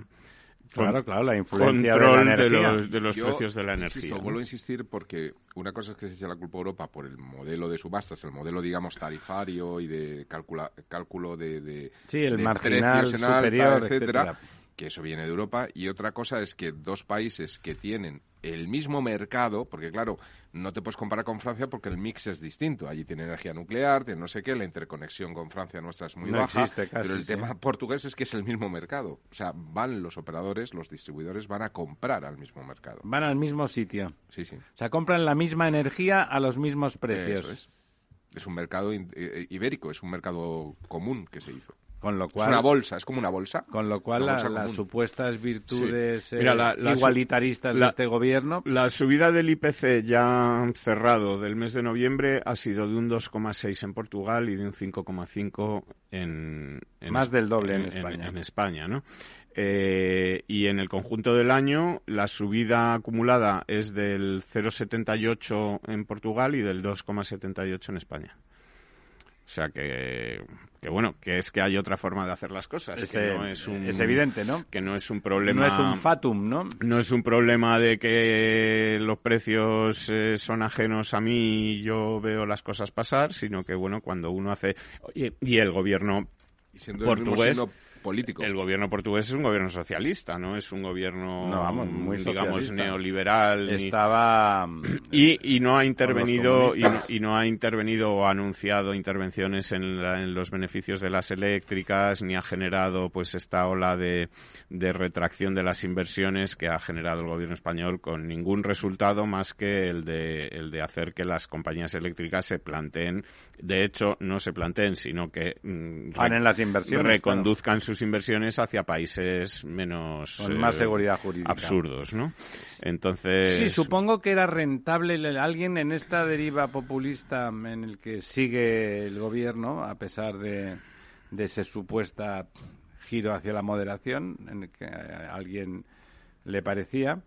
Claro, claro, la influencia control de, la de energía. los, de los Yo, precios de la insisto, energía. ¿no? Vuelvo a insistir porque una cosa es que se echa la culpa a Europa por el modelo de subastas, el modelo, digamos, tarifario y de calcula- cálculo de, de, Sí, el de marginal precios en alta, superior, etcétera, etcétera. que eso viene de Europa. Y otra cosa es que dos países que tienen el mismo mercado, porque claro, no te puedes comparar con Francia porque el mix es distinto. Allí tiene energía nuclear, tiene no sé qué, la interconexión con Francia nuestra es muy No baja, existe casi, pero el sí. tema portugués es que es el mismo mercado. O sea, van los operadores, los distribuidores van a comprar al mismo mercado. Van al mismo sitio. Sí, sí. O sea, compran la misma energía a los mismos precios. Eso es. Es un mercado in- eh, ibérico, es un mercado común que se hizo. Con lo Es cual, una bolsa, es como una bolsa. con lo Es cual la- las supuestas virtudes eh, Mira, la- la su- igualitaristas la- de este gobierno La subida del IPC ya cerrado del mes de noviembre ha sido de un 2,6 en Portugal y de un 5,5 en, en Más Es- del doble en España. en España, ¿no? Eh, y en el conjunto del año la subida acumulada es del 0,78 en Portugal y del 2,78 en España. O sea que, que bueno, que es que hay otra forma de hacer las cosas, es, que no es un es evidente, ¿no? que no es un problema No es un fatum, ¿no? no es un problema de que los precios eh, son ajenos a mí y yo veo las cosas pasar, sino que bueno, cuando uno hace Oye, y el gobierno Y siendo el mismo portugués político. el gobierno portugués es un gobierno socialista, no es un gobierno No, vamos, muy digamos socialista. neoliberal ni- Estaba y, y no ha intervenido y no, comunistas. y no ha intervenido o ha anunciado intervenciones en, la- en los beneficios de las eléctricas ni ha generado pues esta ola de, de retracción de las inversiones que ha generado el gobierno español con ningún resultado más que el de el de hacer que las compañías eléctricas se planteen de hecho no se planteen sino que mm, Van en las inversiones, reconduzcan sus inversiones hacia países menos Con más eh, seguridad jurídica. absurdos no entonces Sí, supongo que era rentable le- alguien en esta deriva populista en el que sigue el gobierno, a pesar de, de ese supuesta giro hacia la moderación, en el que a alguien le parecía.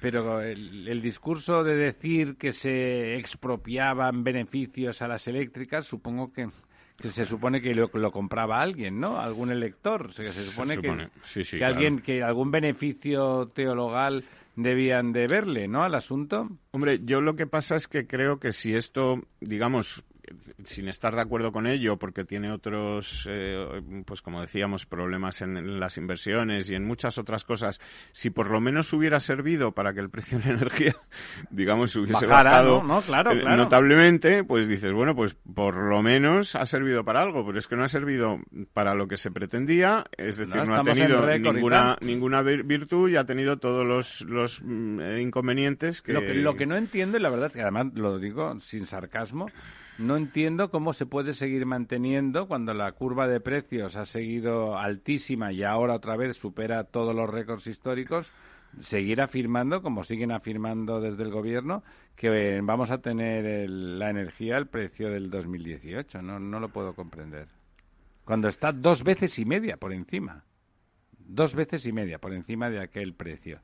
Pero el, el discurso de decir que se expropiaban beneficios a las eléctricas, supongo que, que se supone que lo, lo compraba alguien, ¿no? Algún elector. O sea, que se supone, supone. que, Sí, sí, que claro. alguien que algún beneficio teologal debían de verle, ¿no? Al asunto. Hombre, yo lo que pasa es que creo que si esto, digamos, sin estar de acuerdo con ello, porque tiene otros, eh, pues como decíamos, problemas en, en las inversiones y en muchas otras cosas, si por lo menos hubiera servido para que el precio de la energía, digamos, hubiese Bajara, bajado ¿no? No, claro, eh, claro. notablemente, pues dices, bueno, pues por lo menos ha servido para algo, pero es que no ha servido para lo que se pretendía, es decir, No, no, ha tenido ninguna, ninguna vir- virtud y ha tenido todos los, los mm, eh, inconvenientes que... Lo que, lo que no entiendo, y la verdad es que además lo digo sin sarcasmo, no entiendo cómo se puede seguir manteniendo cuando la curva de precios ha seguido altísima y ahora otra vez supera todos los récords históricos, seguir afirmando, como siguen afirmando desde el gobierno, que eh, vamos a tener el- la energía al precio del 2018. No, no lo puedo comprender. Cuando está dos veces y media por encima. Dos veces y media por encima de aquel precio.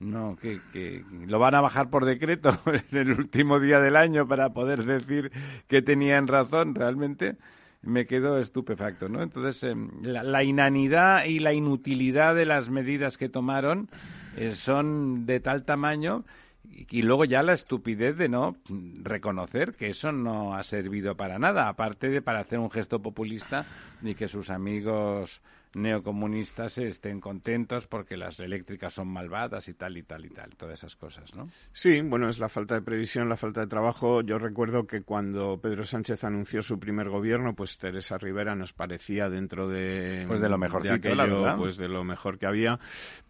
No, que, que lo van a bajar por decreto en el último día del año para poder decir que tenían razón. Realmente me quedo estupefacto, ¿no? Entonces, em, la, la inanidad y la inutilidad de las medidas que tomaron eh, son de tal tamaño y, luego ya la estupidez de no reconocer que eso no ha servido para nada, aparte de para hacer un gesto populista y que sus amigos neocomunistas estén contentos porque las eléctricas son malvadas y tal y tal y tal, todas esas cosas, ¿no? Sí, bueno, es la falta de previsión, la falta de trabajo. Yo recuerdo que cuando Pedro Sánchez anunció su primer gobierno, pues Teresa Rivera nos parecía dentro de, Pues de lo mejorcito, aquello, la verdad. pues de lo mejor que había,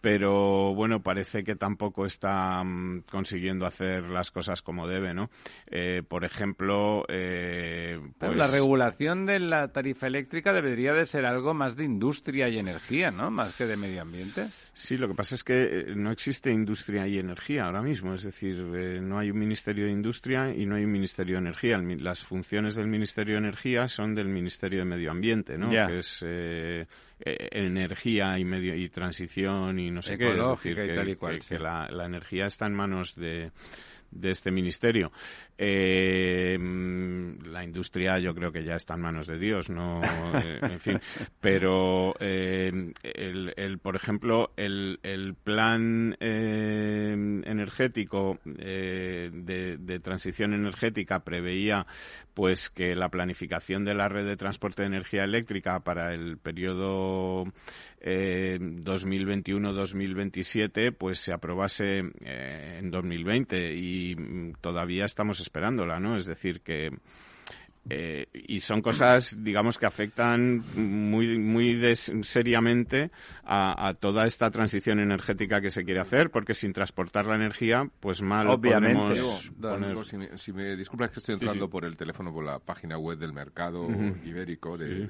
pero bueno, parece que tampoco está mm, consiguiendo hacer las cosas como debe, ¿no? Eh, por ejemplo, eh, pues, La regulación de la tarifa eléctrica debería de ser algo más de industria y energía, ¿no? Más que de medio ambiente. Sí, lo que pasa es que eh, no existe industria y energía ahora mismo. Es decir, eh, no hay un Ministerio de Industria y no hay un Ministerio de Energía. El las funciones del Ministerio de Energía son del Ministerio de Medio Ambiente, ¿no? Que es eh, eh, energía y medio y transición y no sé qué. Es Ecológica decir, y que, tal y cual, que- sí. que la, la energía está en manos de de este ministerio. Eh, mm, la industria yo creo que ya está en manos de Dios, no, eh, en fin, pero eh, el, por ejemplo, el, el plan energético de, de, transición energética preveía pues que la planificación de la red de transporte de energía eléctrica para el periodo 2021-2027 pues se aprobase en 2020 y mm, todavía estamos esperándola, ¿no? Es decir, que eh, y son cosas, digamos, que afectan muy, muy seriamente a, toda esta transición energética que se quiere hacer, porque sin transportar la energía, pues mal Obviamente. Si, me disculpas que estoy entrando por el teléfono, por la página web del mercado ibérico de,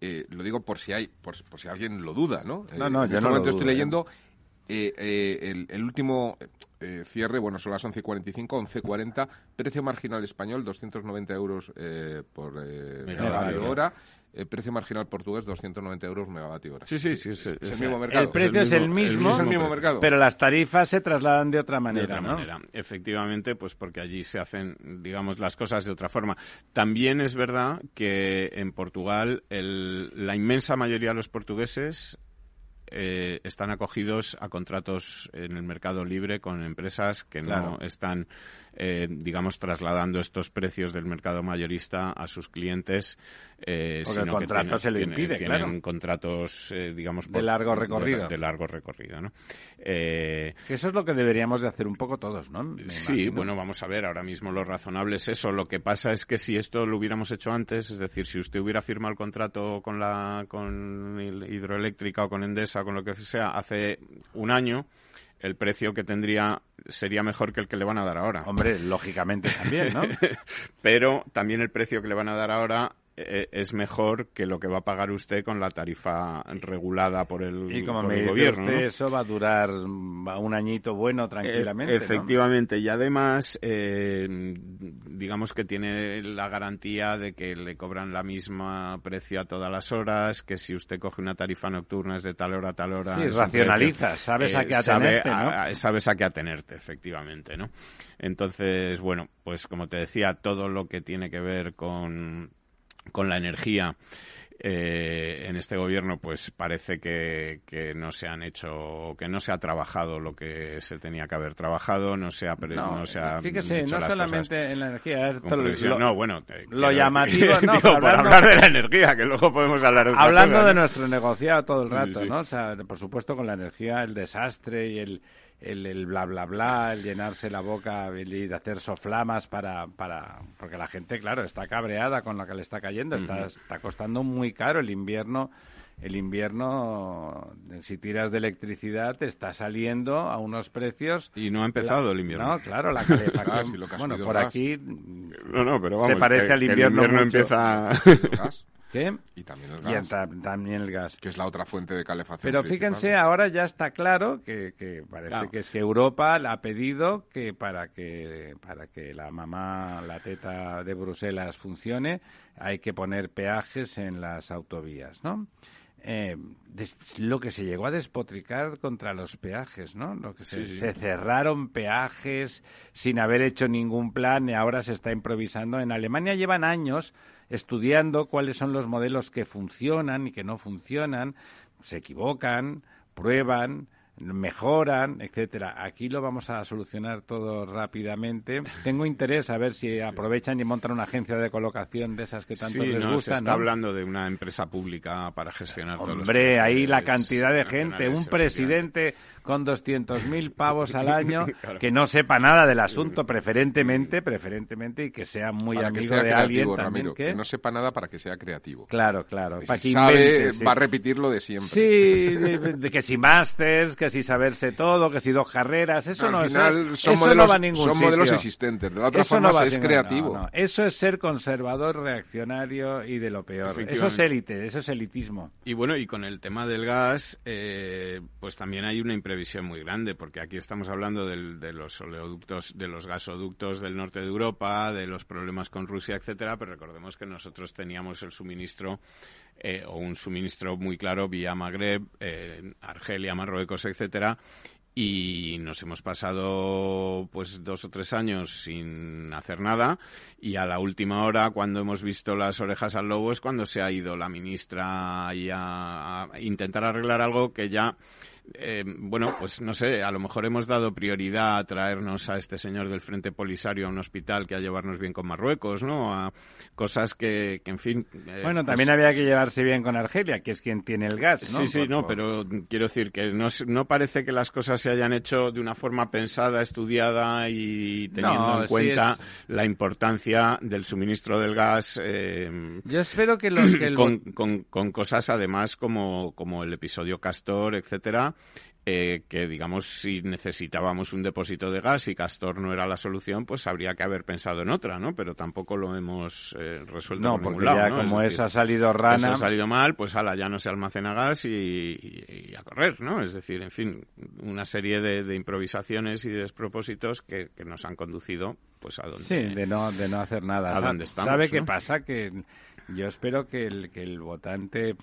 eh, lo digo por si hay, por, si alguien lo duda, ¿no? No, no, eh, yo no lo estoy leyendo eh, eh, el, último eh, cierre, bueno, son las 11.45, 11.40, precio marginal español, 290 euros por megavatio hora. El precio marginal portugués, 290 euros megavatio hora. Sí, sí, sí. Es, el mismo mercado. El precio es el mismo, es el mismo mercado. pero las tarifas se trasladan de otra manera, de otra manera. Efectivamente, pues porque allí se hacen, digamos, las cosas de otra forma. También es verdad que en Portugal la inmensa mayoría de los portugueses eh, están acogidos a contratos en el mercado libre con empresas que no están eh, digamos, trasladando estos precios del mercado mayorista a sus clientes. Eh, Porque el contrato se lo impide, tienen contratos, eh, digamos, de largo recorrido. De, largo recorrido, ¿no? eso es lo que deberíamos de hacer un poco todos, ¿no? sí, bueno, vamos a ver, ahora mismo lo razonable es eso. Lo que pasa es que si esto lo hubiéramos hecho antes, es decir, si usted hubiera firmado el contrato con la con hidroeléctrica o con Endesa, con lo que sea, hace un año, el precio que tendría sería mejor que el que le van a dar ahora. Hombre, lógicamente también, ¿no? Pero también el precio que le van a dar ahora es mejor que lo que va a pagar usted con la tarifa regulada por el, y como me gobierno. Eso va a durar un añito bueno tranquilamente. efectivamente, y además, eh, digamos que tiene la garantía de que le cobran la misma precio a todas las horas, que si usted coge una tarifa nocturna es de tal hora a tal hora. Sí, racionalizas, sabes a qué eh, atenerte. sabes a qué atenerte, efectivamente, ¿no? Entonces, bueno, pues como te decía, todo lo que tiene que ver con con la energía eh, en este gobierno pues parece que, que, no se han hecho que no se ha trabajado lo que se tenía que haber trabajado no se ha no, se ha fíjese no solamente en la energía lo, no bueno lo llamativo no hablar de la energía que luego podemos hablar de hablando de nuestro negociado todo el rato no o sea por supuesto con la energía el desastre y el el, el, bla bla bla, el llenarse la boca y hacer soflamas para, para porque la gente claro está cabreada con lo que le está cayendo, está, está costando muy caro el invierno. El invierno, si tiras de electricidad, te está saliendo a unos precios. Y no ha empezado el invierno. No, claro, la calefacción. bueno, por aquí. No, no, pero se parece al invierno. El invierno empieza. ¿Qué? Y también el gas. también el gas. Que es la otra fuente de calefacción. Pero fíjense, ahora ya está claro que, que parece que es que Europa le ha pedido que para que para que la mamá, la teta de Bruselas funcione, hay que poner peajes en las autovías, ¿no? Eh, lo que se llegó a despotricar contra los peajes, ¿no? Lo que se, se, cerraron peajes sin haber hecho ningún plan y ahora se está improvisando. En Alemania llevan años estudiando cuáles son los modelos que funcionan y que no funcionan, se equivocan, prueban, mejoran, etcétera. Aquí lo vamos a solucionar todo rápidamente. Tengo interés a ver si aprovechan y montan una agencia de colocación de esas que tanto les no, gustan. Se está hablando de una empresa pública para gestionar Hombre, todos los ahí la cantidad de gente, un presidente con 200.000 pavos al año que no sepa nada del asunto, preferentemente, preferentemente, y que sea muy amigo de alguien también. que no sepa nada para que sea creativo. Claro, claro. Para que sabe, va a repetir lo de siempre. Sí, de, que si másters, que si saberse todo, que si dos carreras, eso no es. Son modelos, son modelos existentes. De la otra forma es creativo. Eso es ser conservador, reaccionario y de lo peor. Eso es élite, eso es elitismo. Y bueno, y con el tema del gas, eh, pues también hay una imprevisión visión muy grande, porque aquí estamos hablando de los oleoductos, de los gasoductos del norte de Europa, de los problemas con Rusia, etcétera, pero recordemos que nosotros teníamos el suministro eh, o un suministro muy claro vía Magreb, eh, Argelia, Marruecos, etcétera, y nos hemos pasado pues dos o tres años sin hacer nada y a la última hora cuando hemos visto las orejas al lobo es cuando se ha ido la ministra a, a intentar arreglar algo que ya eh, bueno, pues no sé, a lo mejor hemos dado prioridad a traernos a este señor del Frente Polisario a un hospital que a llevarnos bien con Marruecos, ¿no? A cosas que, en fin... Eh, bueno, también pues había que llevarse bien con Argelia, que es quien tiene el gas, ¿no? Sí, sí, no, pero quiero decir que no, no parece que las cosas se hayan hecho de una forma pensada, estudiada y teniendo en cuenta la importancia del suministro del gas. Eh, Yo espero que los... Que con, con, con cosas además como, como el episodio Castor, etcétera, eh, que digamos si necesitábamos un depósito de gas y Castor no era la solución, pues habría que haber pensado en otra, ¿no? Pero tampoco lo hemos eh, resuelto no, por porque ya como eso ha salido rana, eso ha salido mal, pues ala, ya no se almacena gas y, a correr, ¿no? Es decir, en fin, una serie de, improvisaciones y de despropósitos que, nos han conducido, pues a donde sí, de no de no hacer nada. A dónde estamos. ¿Sabe qué pasa? Que yo espero que el que el votante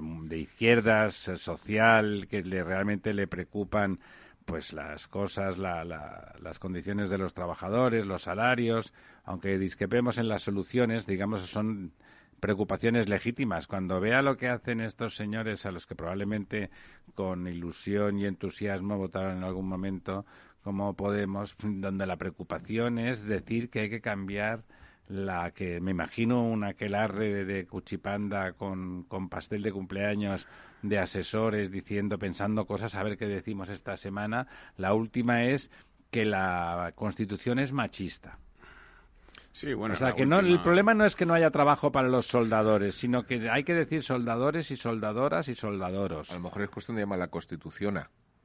de, izquierdas, eh, social, que le, realmente le preocupan pues las cosas, las condiciones de los trabajadores, los salarios, aunque disquepemos en las soluciones, digamos, son preocupaciones legítimas. Cuando vea lo que hacen estos señores a los que probablemente con ilusión y entusiasmo votaron en algún momento, como Podemos, donde la preocupación es decir que hay que cambiar la que me imagino un aquelarre de, cuchipanda con, con, pastel de cumpleaños de asesores diciendo, pensando cosas, a ver qué decimos esta semana. La última es que la Constitución es machista. Sí, bueno, o sea, que no, el problema no es que no haya trabajo para los soldadores, sino que hay que decir soldadores y soldadoras y soldadoros. A lo mejor es cuestión de llamar la Constitución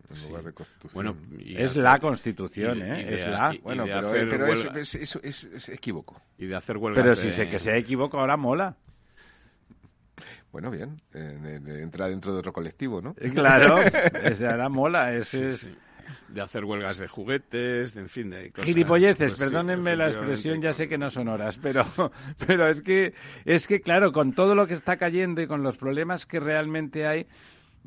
en lugar de constitución. Bueno, es la constitución, ¿eh? es la. bueno, pero, es, es, equívoco. Y de hacer huelgas. Pero si sé que sea equívoco, ahora mola. Bueno, bien, entra dentro de otro colectivo, ¿no? Eh, claro, ahora mola, es, de hacer huelgas de juguetes, de, en fin, de cosas. Gilipolleces, pues perdónenme la expresión, ya sé que no son horas, pero, pero es que, es que claro, con todo lo que está cayendo y con los problemas que realmente hay,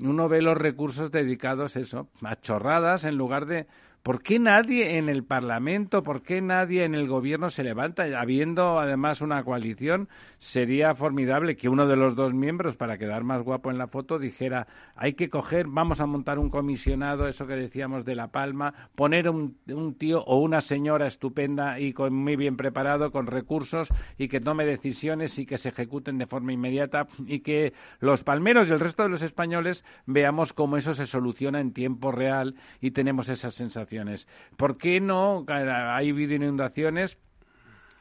uno ve los recursos dedicados eso, a chorradas en lugar de ¿Por qué nadie en el Parlamento, por qué nadie en el Gobierno se levanta? Habiendo además una coalición, sería formidable que uno de los dos miembros, para quedar más guapo en la foto, dijera, hay que coger, vamos a montar un comisionado, eso que decíamos de La Palma, poner un, tío o una señora estupenda y con, muy bien preparado, con recursos, y que tome decisiones y que se ejecuten de forma inmediata, y que los palmeros y el resto de los españoles veamos cómo eso se soluciona en tiempo real y tenemos esa sensación ¿Por qué no? Ha habido inundaciones,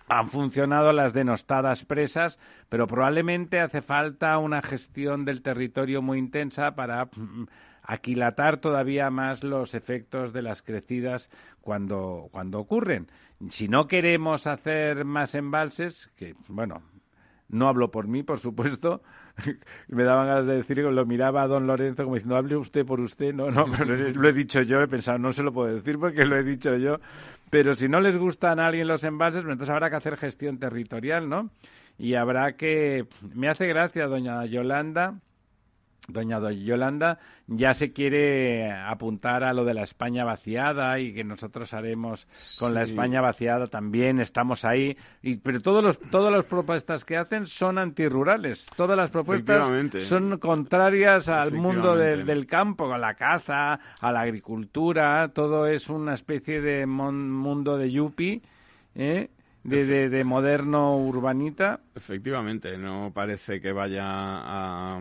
han funcionado las denostadas presas, pero probablemente hace falta una gestión del territorio muy intensa para mm, aquilatar todavía más los efectos de las crecidas cuando, cuando ocurren. Si no queremos hacer más embalses, que bueno, no hablo por mí, por supuesto, me daban ganas de decir lo miraba a don Lorenzo como diciendo, hable usted por usted. No, no, pero lo he dicho yo, he pensado, no se lo puedo decir porque lo he dicho yo. Pero si no les gustan a alguien los envases, pues entonces habrá que hacer gestión territorial, ¿no? Y habrá que... Me hace gracia, doña Yolanda, doña Yolanda ya se quiere apuntar a lo de la España vaciada y que nosotros haremos con la España vaciada también estamos ahí. Y pero todos los todas las propuestas que hacen son antirurales todas las propuestas son contrarias al mundo del campo a la caza a la agricultura. Todo es una especie de mundo de yuppie ¿eh? De, de, moderno urbanita. Efectivamente, no parece que vaya a,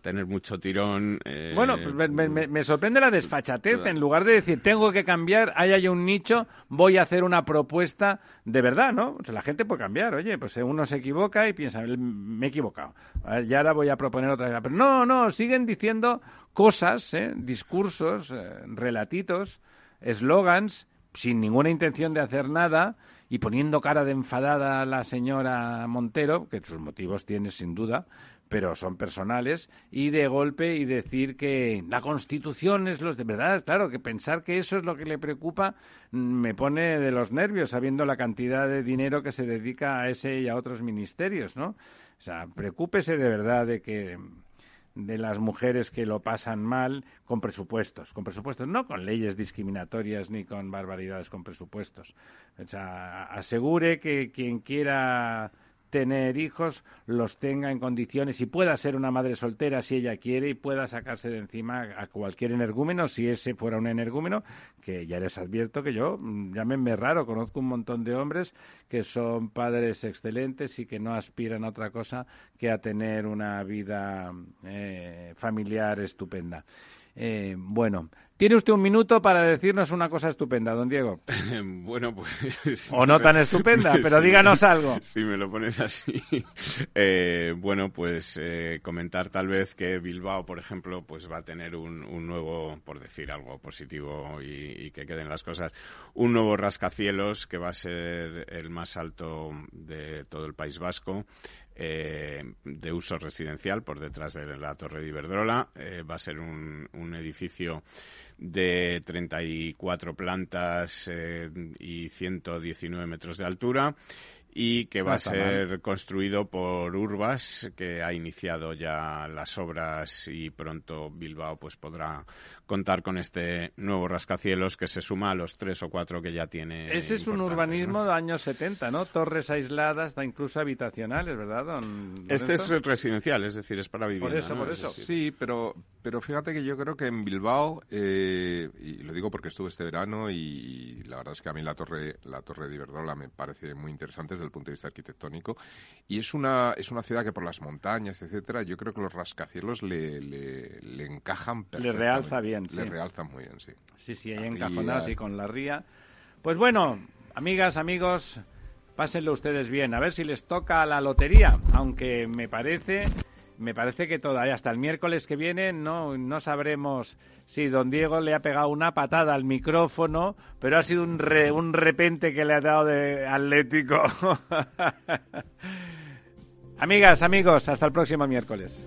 tener mucho tirón. Eh, bueno, pues me, sorprende la desfachatez. En lugar de decir, tengo que cambiar, ahí hay un nicho, voy a hacer una propuesta de verdad, ¿no? O sea, la gente puede cambiar. Oye, pues uno se equivoca y piensa, me he equivocado. Y ahora voy a proponer otra cosa. Pero no, no, siguen diciendo cosas, ¿eh? discursos, eh, relatitos, eslogans, sin ninguna intención de hacer nada y poniendo cara de enfadada a la señora Montero, que sus motivos tiene sin duda, pero son personales, y de golpe y decir que la Constitución es los de verdad, claro, que pensar que eso es lo que le preocupa mm, me pone de los nervios, sabiendo la cantidad de dinero que se dedica a ese y a otros ministerios, ¿no? O sea, preocúpese de verdad de que de las mujeres que lo pasan mal con presupuestos, con presupuestos, no con leyes discriminatorias ni con barbaridades, con presupuestos. O sea, asegure que quien quiera tener hijos los tenga en condiciones y pueda ser una madre soltera si ella quiere y pueda sacarse de encima a cualquier energúmeno si ese fuera un energúmeno que ya les advierto que yo mm, llámenme raro conozco un montón de hombres que son padres excelentes y que no aspiran a otra cosa que a tener una vida eh, familiar estupenda. Eh, bueno, tiene usted un minuto para decirnos una cosa estupenda, don Diego. bueno, pues... O no tan estupenda, pero díganos algo. Si me lo pones así. Eh, bueno, pues eh, comentar tal vez que Bilbao, por ejemplo, pues va a tener un, nuevo, por decir algo positivo y, y, que queden las cosas, un nuevo rascacielos que va a ser el más alto de todo el País Vasco. Eh, de uso residencial por detrás de la Torre de Iberdrola. Eh, va a ser un, un edificio de 34 plantas eh, y 119 metros de altura y que va a ser construido por Urbas, que ha iniciado ya las obras y pronto Bilbao pues podrá contar con este nuevo rascacielos que se suma a los tres o cuatro que ya tiene. Ese es un urbanismo de años 70, ¿no? Torres aisladas, incluso habitacionales, ¿verdad, don, Este es residencial, es decir, es para vivir. Por eso, por eso. Sí, pero, pero fíjate que yo creo que en Bilbao, eh, y lo digo porque estuve este verano y la verdad es que a mí la torre, la torre de Iberdrola me parece muy interesante desde el punto de vista arquitectónico y es una, es una ciudad que por las montañas, etcétera, yo creo que los rascacielos le, le, le encajan perfectamente. Le realza bien le realzan muy bien, sí. Sí, sí, ahí encajonados y con la ría. Pues bueno, amigas, amigos, pásenlo ustedes bien. A ver si les toca la lotería, aunque me parece me parece que todavía hasta el miércoles que viene no, no sabremos si don Diego le ha pegado una patada al micrófono, pero ha sido un, un repente que le ha dado de Atlético. Amigas, amigos, hasta el próximo miércoles.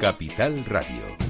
Capital Radio.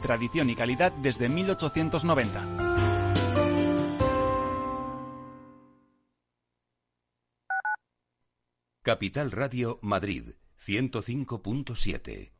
tradición y calidad desde 1890. Capital Radio Madrid 105.7